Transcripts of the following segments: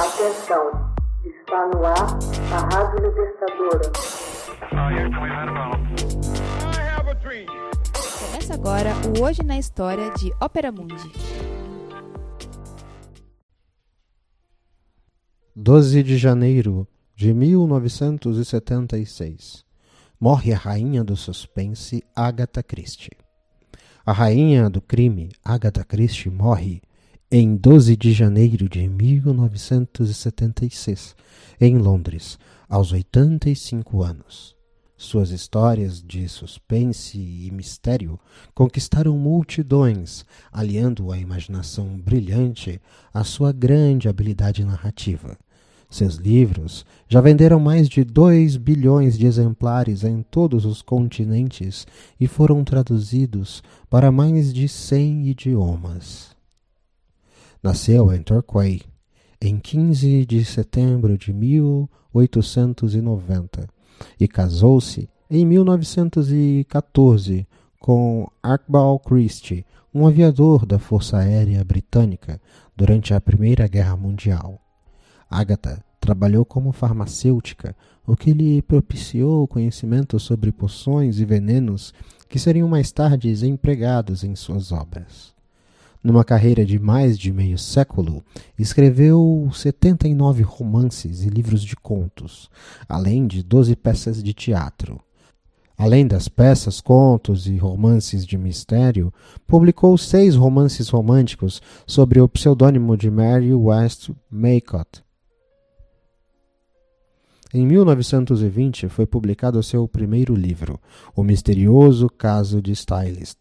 Atenção, está no ar a Rádio Libertadora. Começa agora o Hoje na História de Ópera Mundi. 12 de janeiro de 1976. Morre a rainha do suspense Agatha Christie. A rainha do crime, Agatha Christie, morre em 12 de janeiro de 1976, em Londres, aos 85 anos. Suas histórias de suspense e mistério conquistaram multidões, aliando a imaginação brilhante à sua grande habilidade narrativa. Seus livros já venderam mais de 2 bilhões de exemplares em todos os continentes e foram traduzidos para mais de 100 idiomas. Nasceu em Torquay em 15 de setembro de 1890 e casou-se em 1914 com Archibald Christie, um aviador da Força Aérea Britânica durante a Primeira Guerra Mundial. Agatha trabalhou como farmacêutica, o que lhe propiciou conhecimento sobre poções e venenos que seriam mais tarde empregados em suas obras. Numa carreira de mais de meio século, escreveu 79 romances e livros de contos, além de 12 peças de teatro. Além das peças, contos e romances de mistério, publicou seis romances românticos sob o pseudônimo de Mary West Maycott. Em 1920 foi publicado seu primeiro livro, O Misterioso Caso de Stylist,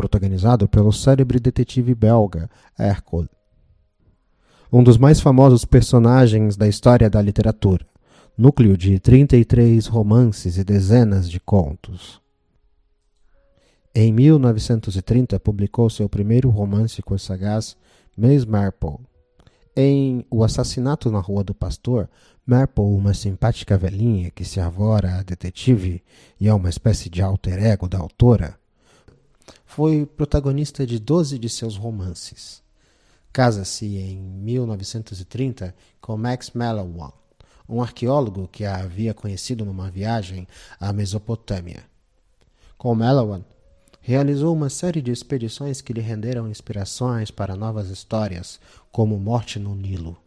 protagonizado pelo célebre detetive belga Hercule, um dos mais famosos personagens da história da literatura, núcleo de 33 romances e dezenas de contos. Em 1930 publicou seu primeiro romance com sagaz Miss Marple. Em O Assassinato na Rua do Pastor, Marple, uma simpática velhinha que se avora a detetive e é uma espécie de alter ego da autora, foi protagonista de 12 de seus romances. Casa-se em 1930 com Max Mallowan, um arqueólogo que a havia conhecido numa viagem à Mesopotâmia. Com Mallowan, realizou uma série de expedições que lhe renderam inspirações para novas histórias, como Morte no Nilo.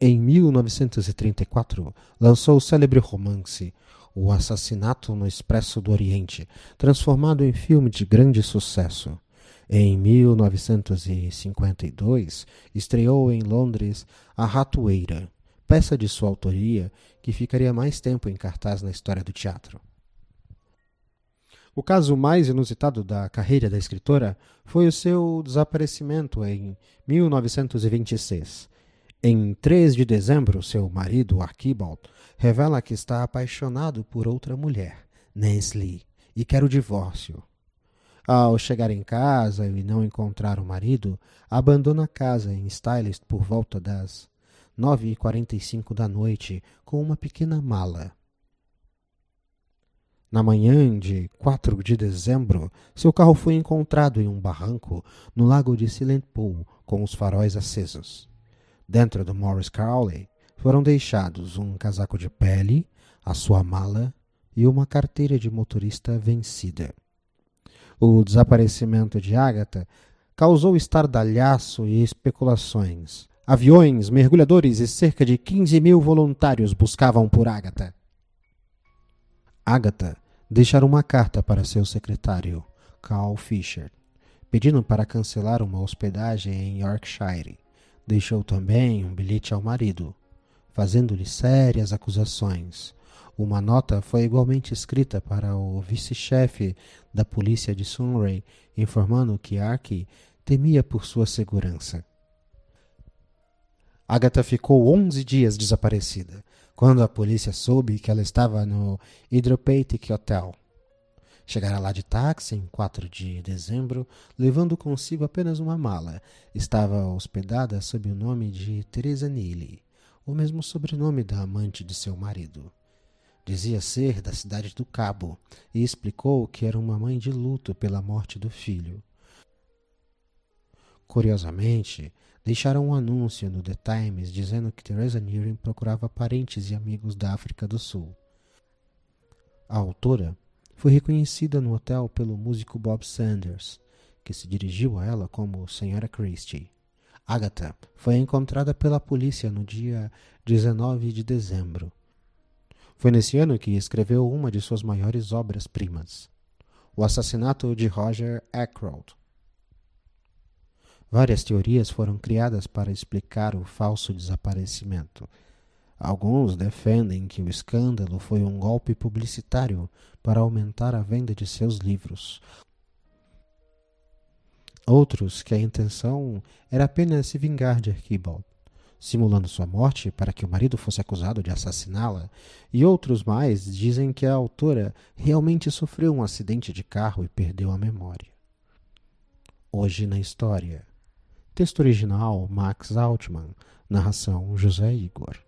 Em 1934, lançou o célebre romance o Assassinato no Expresso do Oriente, transformado em filme de grande sucesso. Em 1952, estreou em Londres A Ratoeira, peça de sua autoria que ficaria mais tempo em cartaz na história do teatro. O caso mais inusitado da carreira da escritora foi o seu desaparecimento em 1926. Em 3 de dezembro, seu marido, Archibald, revela que está apaixonado por outra mulher, Nancy e quer o divórcio. Ao chegar em casa e não encontrar o marido, abandona a casa em Stylist por volta das 9h45 da noite com uma pequena mala. Na manhã de 4 de dezembro, seu carro foi encontrado em um barranco no lago de Silent Pool com os faróis acesos. Dentro do Morris Crowley foram deixados um casaco de pele, a sua mala e uma carteira de motorista vencida. O desaparecimento de Agatha causou estardalhaço e especulações. Aviões, mergulhadores e cerca de 15 mil voluntários buscavam por Agatha. Agatha deixara uma carta para seu secretário, Carl Fisher, pedindo para cancelar uma hospedagem em Yorkshire Deixou também um bilhete ao marido, fazendo-lhe sérias acusações. Uma nota foi igualmente escrita para o vice-chefe da polícia de Sunray, informando que Arky temia por sua segurança. Agatha ficou onze dias desaparecida, quando a polícia soube que ela estava no Hydropathic Hotel. Chegará lá de táxi em 4 de dezembro, levando consigo apenas uma mala. Estava hospedada sob o nome de Teresa Neely, o mesmo sobrenome da amante de seu marido. Dizia ser da cidade do Cabo e explicou que era uma mãe de luto pela morte do filho. Curiosamente, deixaram um anúncio no The Times dizendo que Teresa Nearing procurava parentes e amigos da África do Sul. A autora foi reconhecida no hotel pelo músico Bob Sanders, que se dirigiu a ela como Senhora Christie. Agatha foi encontrada pela polícia no dia 19 de dezembro. Foi nesse ano que escreveu uma de suas maiores obras-primas, O Assassinato de Roger Ackroyd. Várias teorias foram criadas para explicar o falso desaparecimento. Alguns defendem que o escândalo foi um golpe publicitário para aumentar a venda de seus livros. Outros que a intenção era apenas se vingar de Archibald, simulando sua morte para que o marido fosse acusado de assassiná-la, e outros mais dizem que a autora realmente sofreu um acidente de carro e perdeu a memória. Hoje na história. Texto original Max Altman, narração José Igor.